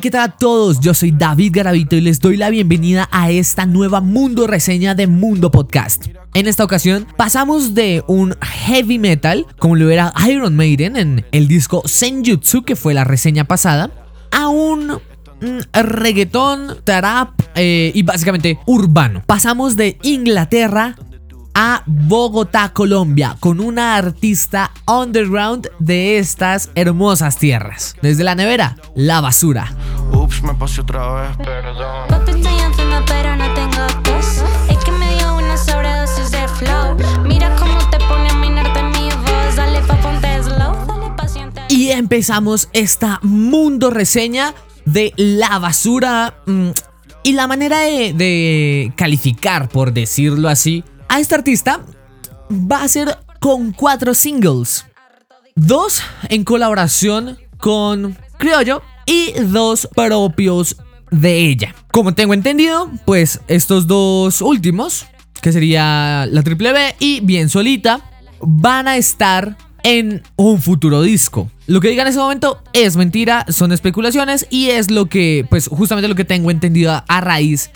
¿qué tal a todos? Yo soy David Garavito y les doy la bienvenida a esta nueva Mundo Reseña de Mundo Podcast. En esta ocasión pasamos de un heavy metal, como lo era Iron Maiden en el disco Senjutsu, que fue la reseña pasada, a un mm, reggaetón, trap eh, y básicamente urbano. Pasamos de Inglaterra a Bogotá, Colombia, con una artista underground de estas hermosas tierras. Desde la nevera, la basura. Ups, me pasé otra vez, perdón. Papi, estoy encima, pero no tengo tos. Es que me dio una sobredosis de flow. Mira cómo te pone a minarte mi voz. Dale pa' ponte slow. Dale paciente. Y empezamos esta mundo reseña de la basura. mm, Y la manera de, de calificar, por decirlo así, a esta artista va a ser con cuatro singles. Dos en colaboración con Criollo y dos propios de ella. Como tengo entendido, pues estos dos últimos, que sería la Triple B y Bien Solita, van a estar en un futuro disco. Lo que diga en ese momento es mentira, son especulaciones y es lo que, pues justamente lo que tengo entendido a raíz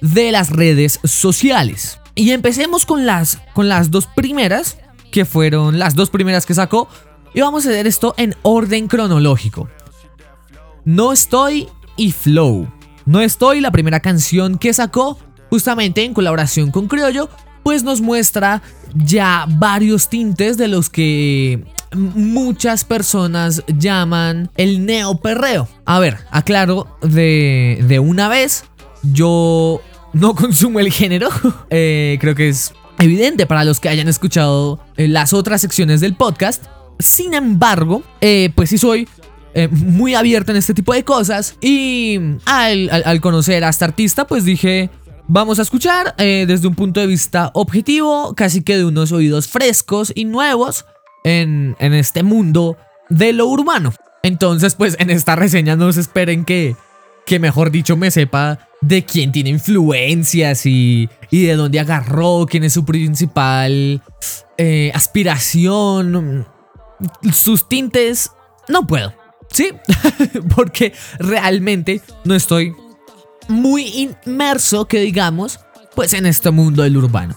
de las redes sociales. Y empecemos con las, con las dos primeras, que fueron las dos primeras que sacó. Y vamos a hacer esto en orden cronológico. No estoy y Flow. No estoy, la primera canción que sacó, justamente en colaboración con Criollo, pues nos muestra ya varios tintes de los que muchas personas llaman el neoperreo. A ver, aclaro de, de una vez, yo no consumo el género. Eh, creo que es evidente para los que hayan escuchado eh, las otras secciones del podcast. Sin embargo, eh, pues sí soy muy abierto en este tipo de cosas. Y al, conocer a esta artista, pues dije, vamos a escuchar desde un punto de vista objetivo, casi que de unos oídos frescos y nuevos en, en este mundo de lo urbano. Entonces, pues en esta reseña no se esperen que, que mejor dicho me sepa de quién tiene influencias y, y de dónde agarró, quién es su principal eh, aspiración, sus tintes, no puedo. ¿Sí? Porque realmente no estoy muy inmerso, que digamos, pues en este mundo del urbano.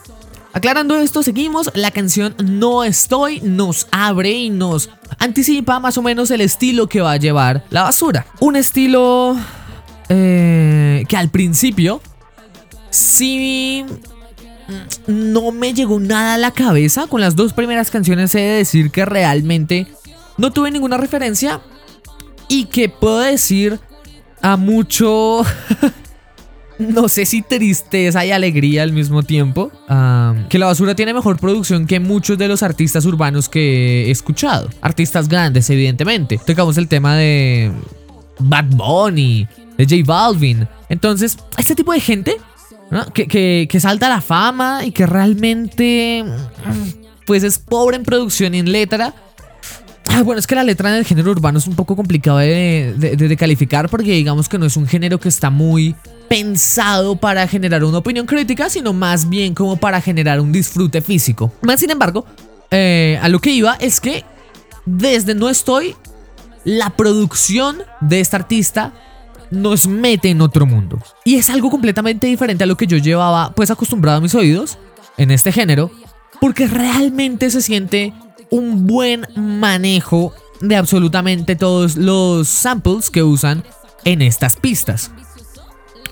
Aclarando esto, seguimos. La canción No Estoy nos abre y nos anticipa más o menos el estilo que va a llevar la basura. Un estilo eh, que al principio sí mm, no me llegó nada a la cabeza. Con las dos primeras canciones he de decir que realmente no tuve ninguna referencia y que puedo decir a mucho... no sé si tristeza y alegría al mismo tiempo. que la basura tiene mejor producción que muchos de los artistas urbanos que he escuchado. Artistas grandes, evidentemente. Tocamos el tema de Bad Bunny, de J Balvin. Entonces, este tipo de gente que, que- que salta a la fama y que realmente mm, pues es pobre en producción y en letra. Ah, bueno, es que la letra en el género urbano es un poco complicado de, de- calificar porque digamos que no es un género que está muy pensado para generar una opinión crítica, sino más bien como para generar un disfrute físico. Sin embargo, eh, a lo que iba es que desde No Estoy, la producción de esta artista nos mete en otro mundo. Y es algo completamente diferente a lo que yo llevaba pues acostumbrado a mis oídos en este género, porque realmente se siente un buen manejo de absolutamente todos los samples que usan en estas pistas.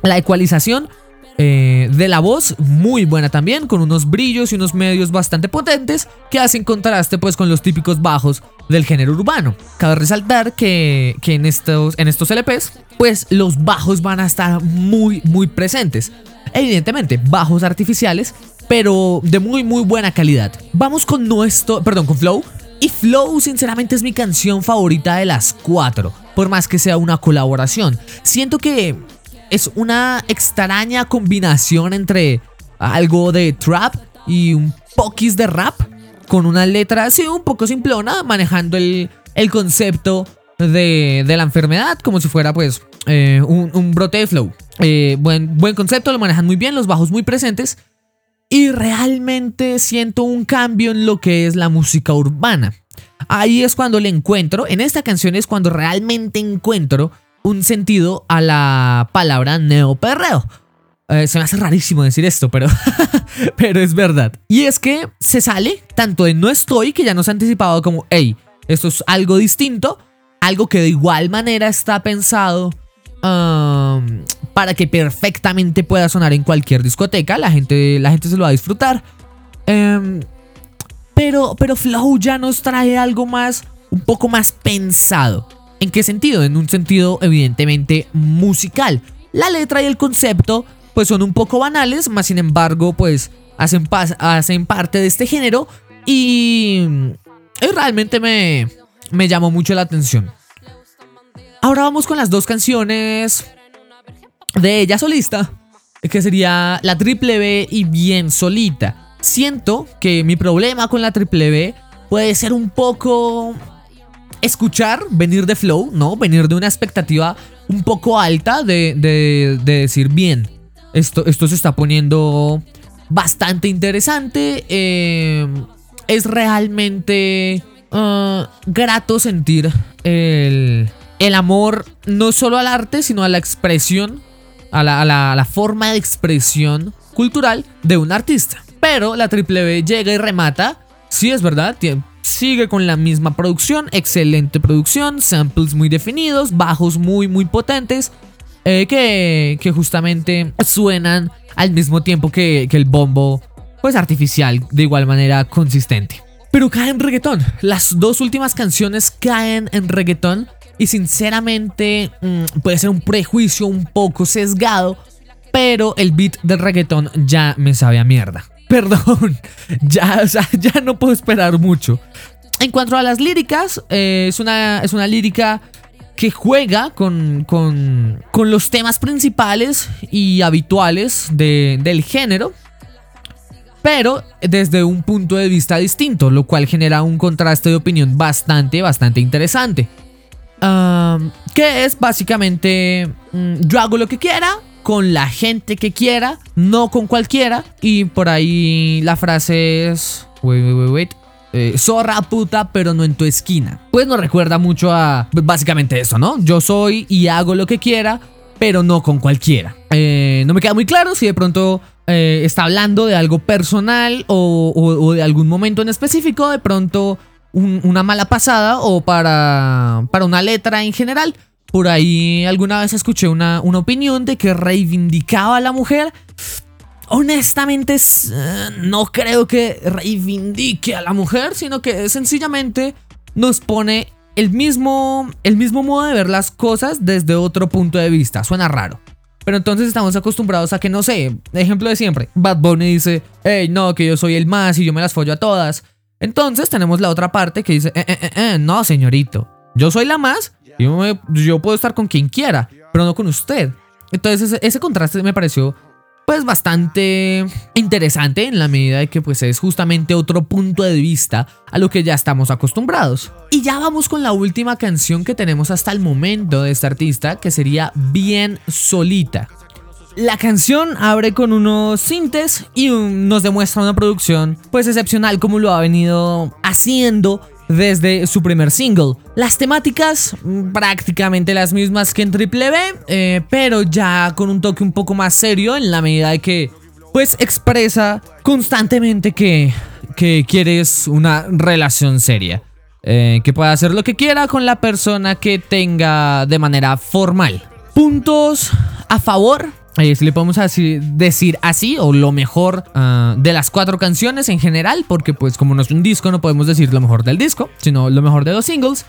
La ecualización eh, de la voz, muy buena también, con unos brillos y unos medios bastante potentes que hacen contraste pues con los típicos bajos del género urbano. Cabe resaltar que, que en, estos, en estos LPs, pues los bajos van a estar muy, muy presentes. Evidentemente, bajos artificiales, pero de muy, muy buena calidad. Vamos con nuestro, perdón, con Flow. Y Flow, sinceramente, es mi canción favorita de las cuatro, por más que sea una colaboración. Siento que es una extraña combinación entre algo de trap y un poquis de rap, con una letra así un poco simplona, manejando el, el concepto de, de la enfermedad, como si fuera pues eh, un, un brote de flow. Eh, buen, buen concepto, lo manejan muy bien, los bajos muy presentes. Y realmente siento un cambio en lo que es la música urbana. Ahí es cuando le encuentro, en esta canción es cuando realmente encuentro un sentido a la palabra neoperreo. Eh, se me hace rarísimo decir esto, pero, pero es verdad. Y es que se sale tanto de no estoy, que ya nos ha anticipado como, hey, esto es algo distinto, algo que de igual manera está pensado um, para que perfectamente pueda sonar en cualquier discoteca. La gente, la gente se lo va a disfrutar. Em, pero, pero Flow ya nos trae algo más, un poco más pensado. ¿En qué sentido? En un sentido evidentemente musical. La letra y el concepto pues son un poco banales, más sin embargo pues hacen, hacen parte de este género y, realmente me, me llamó mucho la atención. Ahora vamos con las dos canciones de ella solista, que sería la triple B y bien solita. Siento que mi problema con la triple B puede ser un poco escuchar, venir de flow, ¿no? Venir de una expectativa un poco alta de, de, decir, bien, esto, esto se está poniendo bastante interesante. Eh, es realmente uh, grato sentir el, el, amor no solo al arte, sino a la expresión, a la, a la forma de expresión cultural de un artista. Pero la Triple B llega y remata. Sí, es verdad, sigue con la misma producción, excelente producción, samples muy definidos, bajos muy, muy potentes, eh, que, que, justamente suenan al mismo tiempo que, que, el bombo, pues artificial, de igual manera consistente. Pero cae en reggaetón. Las dos últimas canciones caen en reggaetón y sinceramente mm, puede ser un prejuicio un poco sesgado, pero el beat del reggaetón ya me sabe a mierda. Perdón, ya, ya no puedo esperar mucho. En cuanto a las líricas, eh, es, una, es una lírica que juega con, con, con los temas principales y habituales del género, pero desde un punto de vista distinto, lo cual genera un contraste de opinión bastante, bastante interesante. que es básicamente, mm, yo hago lo que quiera, con la gente que quiera, no con cualquiera. Y por ahí la frase es... Wait, wait, wait, wait. Eh, zorra puta, pero no en tu esquina. Pues nos recuerda mucho a básicamente eso, ¿no? Yo soy y hago lo que quiera, pero no con cualquiera. Eh, no me queda muy claro si de pronto eh, está hablando de algo personal o, de algún momento en específico, de pronto una mala pasada o para, para una letra en general. Por ahí alguna vez escuché una, una opinión de que reivindicaba a la mujer. Honestamente, eh, no creo que reivindique a la mujer, sino que sencillamente nos pone el mismo, el mismo modo de ver las cosas desde otro punto de vista. Suena raro. Pero entonces estamos acostumbrados a que, no sé, ejemplo de siempre, Bad Bunny dice, hey, no, que yo soy el más y yo me las follo a todas. Entonces tenemos la otra parte que dice, eh, eh, eh, no, señorito, yo soy la más yo, puedo estar con quien quiera, pero no con usted. Entonces ese, contraste me pareció pues bastante interesante en la medida de que pues es justamente otro punto de vista a lo que ya estamos acostumbrados. Y ya vamos con la última canción que tenemos hasta el momento de este artista que sería Bien Solita. La canción abre con unos sintes y nos demuestra una producción pues excepcional como lo ha venido haciendo desde su primer single. Las temáticas mm, prácticamente las mismas que en Triple B, eh, pero ya con un toque un poco más serio en la medida de que pues expresa constantemente que, que quieres una relación seria. Eh, que pueda hacer lo que quiera con la persona que tenga de manera formal. Puntos a favor eh, si le podemos decir así, o lo mejor ah, de las cuatro canciones en general, porque pues como no es un disco, no podemos decir lo mejor del disco, sino lo mejor de los singles.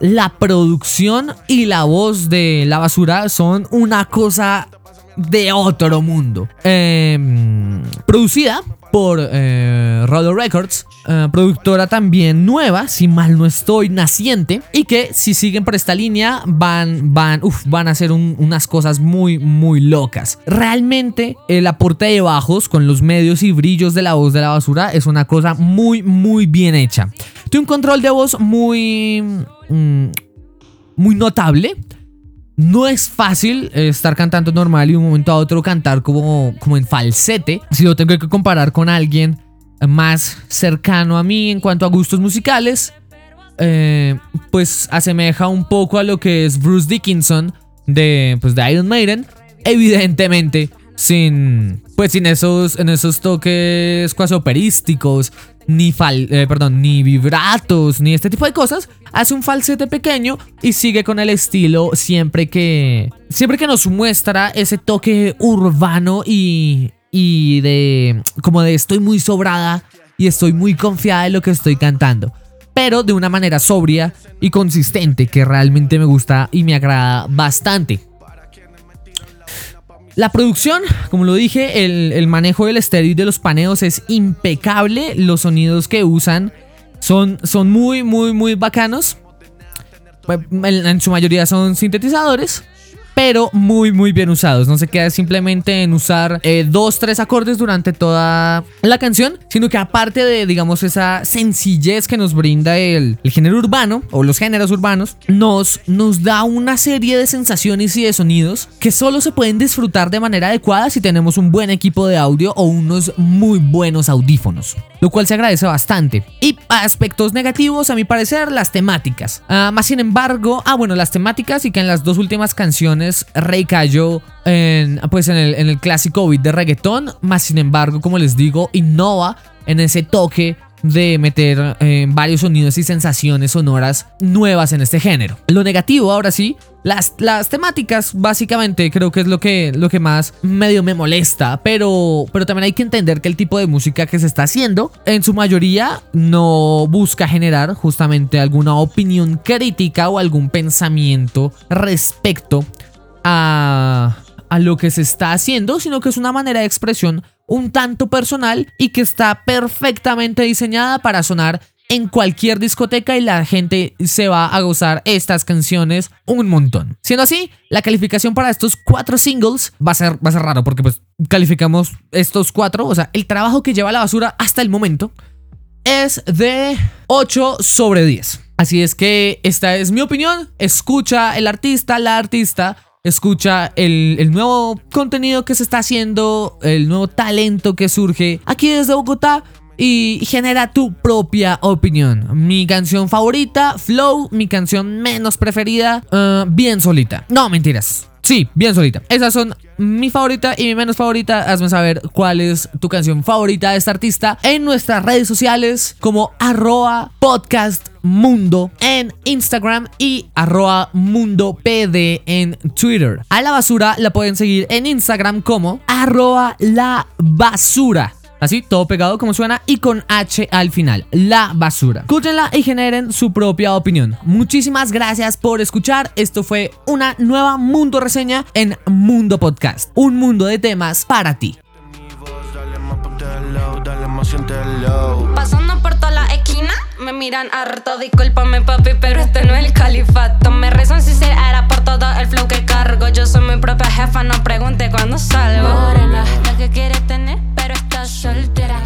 La producción y la voz de La Basura son una cosa de otro mundo. Em, producida por eh, Records, eh, productora también nueva, si mal no estoy, naciente, y que si siguen por esta línea van, van, van a hacer unas cosas muy, muy locas. Realmente el aporte de bajos con los medios y brillos de la voz de la basura es una cosa muy, muy bien hecha. Tiene un control de voz muy, mm, muy notable. No es fácil eh, estar cantando normal y un momento a otro cantar como, como en falsete. Si lo tengo que comparar con alguien más cercano a mí en cuanto a gustos musicales, eh, pues asemeja un poco a lo que es Bruce Dickinson de, pues, de Iron Maiden. Evidentemente, sin, pues, sin esos, en esos toques cuasi operísticos, ni, fal, eh, perdón, ni vibratos, ni este tipo de cosas. Hace un falsete pequeño y sigue con el estilo siempre que, siempre que nos muestra ese toque urbano y, y de, como de estoy muy sobrada y estoy muy confiada en lo que estoy cantando. Pero de una manera sobria y consistente que realmente me gusta y me agrada bastante. La producción, como lo dije, el, manejo del estéreo y de los paneos es impecable. Los sonidos que usan son, son muy, muy, muy bacanos. Pues, en su mayoría son sintetizadores pero muy muy bien usados. No se queda simplemente en usar eh, dos, tres acordes durante toda la canción, sino que aparte de, digamos, esa sencillez que nos brinda el, género urbano o los géneros urbanos, nos, nos da una serie de sensaciones y de sonidos que solo se pueden disfrutar de manera adecuada si tenemos un buen equipo de audio o unos muy buenos audífonos, lo cual se agradece bastante. Y aspectos negativos, a mi parecer, las temáticas. Ah, más sin embargo, ah, bueno, las temáticas y que en las dos últimas canciones Rey cayó en, pues en el clásico beat de reggaetón, más sin embargo, como les digo, innova en ese toque de meter eh, varios sonidos y sensaciones sonoras nuevas en este género. Lo negativo, ahora sí, las, las, temáticas básicamente creo que es lo que, lo que más medio me molesta, pero, pero también hay que entender que el tipo de música que se está haciendo en su mayoría no busca generar justamente alguna opinión crítica o algún pensamiento respecto a, lo que se está haciendo, sino que es una manera de expresión un tanto personal y que está perfectamente diseñada para sonar en cualquier discoteca y la gente se va a gozar estas canciones un montón. Siendo así, la calificación para estos cuatro singles va a ser, va a ser raro porque pues calificamos estos cuatro, o sea, el trabajo que lleva la basura hasta el momento es de 8 sobre 10. Así es que esta es mi opinión, escucha el artista, la artista escucha el, nuevo contenido que se está haciendo, el nuevo talento que surge aquí desde Bogotá y genera tu propia opinión. Mi canción favorita, Flow, mi canción menos preferida, uh, bien solita. No, mentiras. Sí, bien solita. Esas son mi favorita y mi menos favorita. Hazme saber cuál es tu canción favorita de esta artista en nuestras redes sociales como arroba podcast mundo en Instagram y arroba mundo pd en Twitter. A la basura la pueden seguir en Instagram como arroba la basura. Así, todo pegado como suena y con H al final. La basura. Escúchenla y generen su propia opinión. Muchísimas gracias por escuchar. Esto fue una nueva Mundo Reseña en Mundo Podcast. Un mundo de temas para ti. Pasando por me miran harto, discúlpame papi, pero este no es el califato. Me rezan si se era por todo el flow que cargo. Yo soy mi propia jefa, no pregunte cuándo salgo. Morena, la que quieres tener, pero estás soltera.